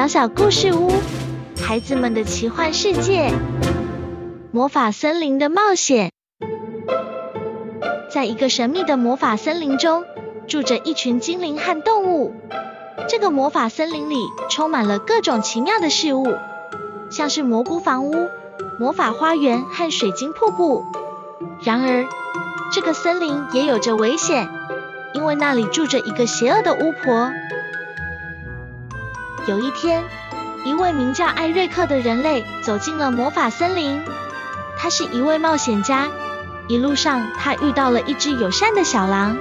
小小故事屋，孩子们的奇幻世界，魔法森林的冒险。在一个神秘的魔法森林中，住着一群精灵和动物。这个魔法森林里充满了各种奇妙的事物，像是蘑菇房屋、魔法花园和水晶瀑布。然而，这个森林也有着危险，因为那里住着一个邪恶的巫婆。有一天，一位名叫艾瑞克的人类走进了魔法森林。他是一位冒险家，一路上他遇到了一只友善的小狼，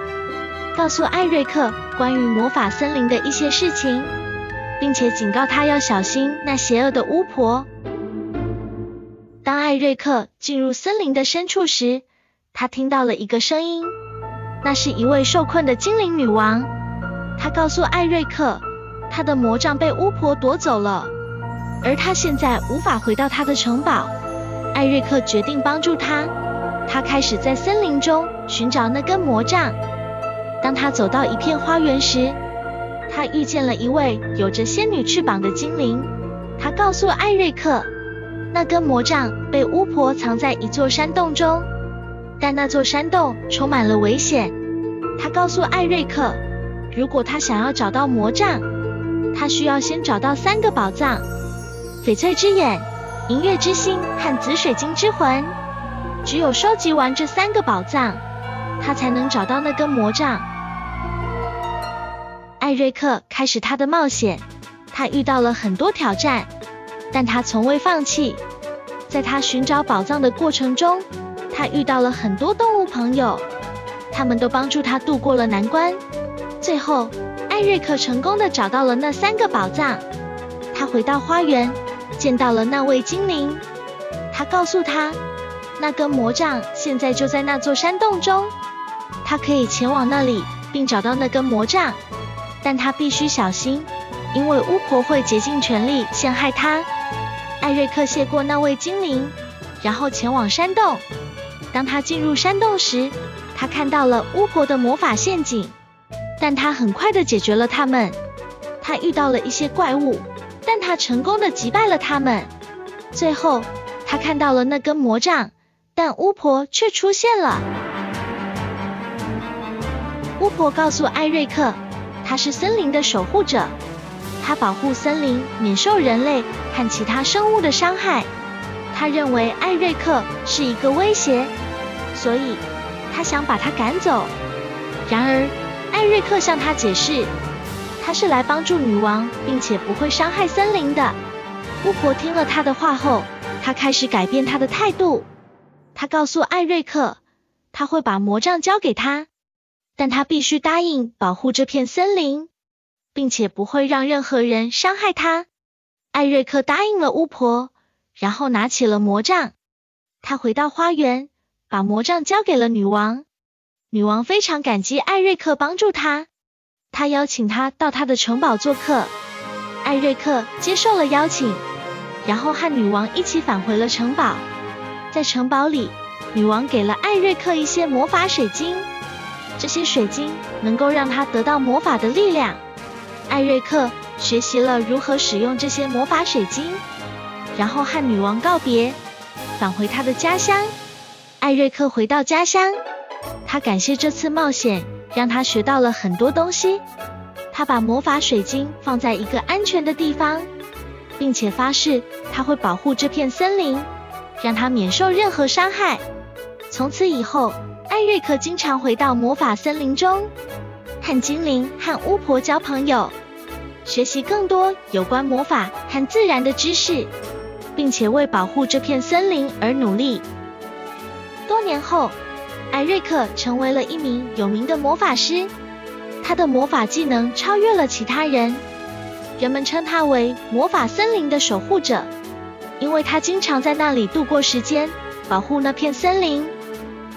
告诉艾瑞克关于魔法森林的一些事情，并且警告他要小心那邪恶的巫婆。当艾瑞克进入森林的深处时，他听到了一个声音，那是一位受困的精灵女王。她告诉艾瑞克，他的魔杖被巫婆夺走了，而他现在无法回到他的城堡。艾瑞克决定帮助他。他开始在森林中寻找那根魔杖。当他走到一片花园时，他遇见了一位有着仙女翅膀的精灵。他告诉艾瑞克，那根魔杖被巫婆藏在一座山洞中。但那座山洞充满了危险。他告诉艾瑞克，如果他想要找到魔杖，他需要先找到三个宝藏：翡翠之眼、银月之心和紫水晶之魂。只有收集完这三个宝藏，他才能找到那根魔杖。艾瑞克开始他的冒险，他遇到了很多挑战，但他从未放弃。在他寻找宝藏的过程中，他遇到了很多动物朋友，他们都帮助他度过了难关。最后，艾瑞克成功的找到了那三个宝藏。他回到花园，见到了那位精灵。他告诉他，那根魔杖现在就在那座山洞中，他可以前往那里并找到那根魔杖，但他必须小心，因为巫婆会竭尽全力陷害他。艾瑞克谢过那位精灵，然后前往山洞。当他进入山洞时，他看到了巫婆的魔法陷阱，但他很快的解决了他们。他遇到了一些怪物，但他成功的击败了他们。最后，他看到了那根魔杖，但巫婆却出现了。巫婆告诉艾瑞克，他是森林的守护者，他保护森林免受人类和其他生物的伤害。他认为艾瑞克是一个威胁，所以他想把他赶走。然而，艾瑞克向他解释，他是来帮助女王，并且不会伤害森林的。巫婆听了他的话后，他开始改变他的态度。他告诉艾瑞克，他会把魔杖交给他，但他必须答应保护这片森林，并且不会让任何人伤害他。艾瑞克答应了巫婆。然后拿起了魔杖，他回到花园，把魔杖交给了女王。女王非常感激艾瑞克帮助她，她邀请他到她的城堡做客。艾瑞克接受了邀请，然后和女王一起返回了城堡。在城堡里，女王给了艾瑞克一些魔法水晶，这些水晶能够让他得到魔法的力量。艾瑞克学习了如何使用这些魔法水晶。然后和女王告别，返回他的家乡。艾瑞克回到家乡，他感谢这次冒险让他学到了很多东西。他把魔法水晶放在一个安全的地方，并且发誓他会保护这片森林，让他免受任何伤害。从此以后，艾瑞克经常回到魔法森林中，和精灵和巫婆交朋友，学习更多有关魔法和自然的知识。并且为保护这片森林而努力。多年后，艾瑞克成为了一名有名的魔法师，他的魔法技能超越了其他人，人们称他为魔法森林的守护者，因为他经常在那里度过时间，保护那片森林，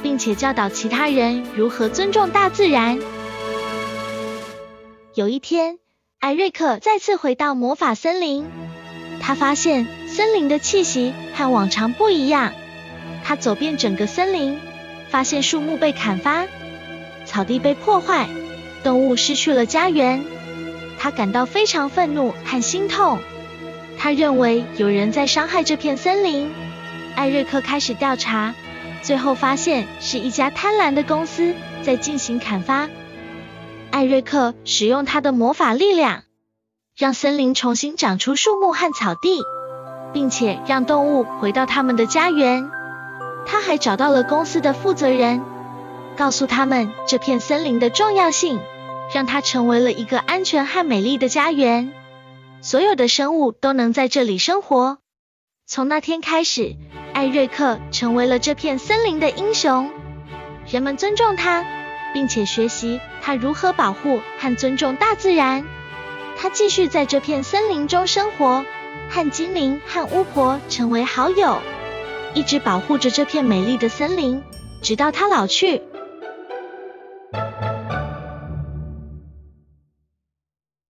并且教导其他人如何尊重大自然。有一天，艾瑞克再次回到魔法森林，他发现。森林的气息和往常不一样。他走遍整个森林，发现树木被砍伐，草地被破坏，动物失去了家园。他感到非常愤怒和心痛。他认为有人在伤害这片森林。艾瑞克开始调查，最后发现是一家贪婪的公司在进行砍伐。艾瑞克使用他的魔法力量，让森林重新长出树木和草地，并且让动物回到他们的家园。他还找到了公司的负责人，告诉他们这片森林的重要性。让它成为了一个安全和美丽的家园，所有的生物都能在这里生活。从那天开始，艾瑞克成为了这片森林的英雄，人们尊重他，并且学习他如何保护和尊重大自然。他继续在这片森林中生活，和精灵和巫婆成为好友，一直保护着这片美丽的森林，直到它老去。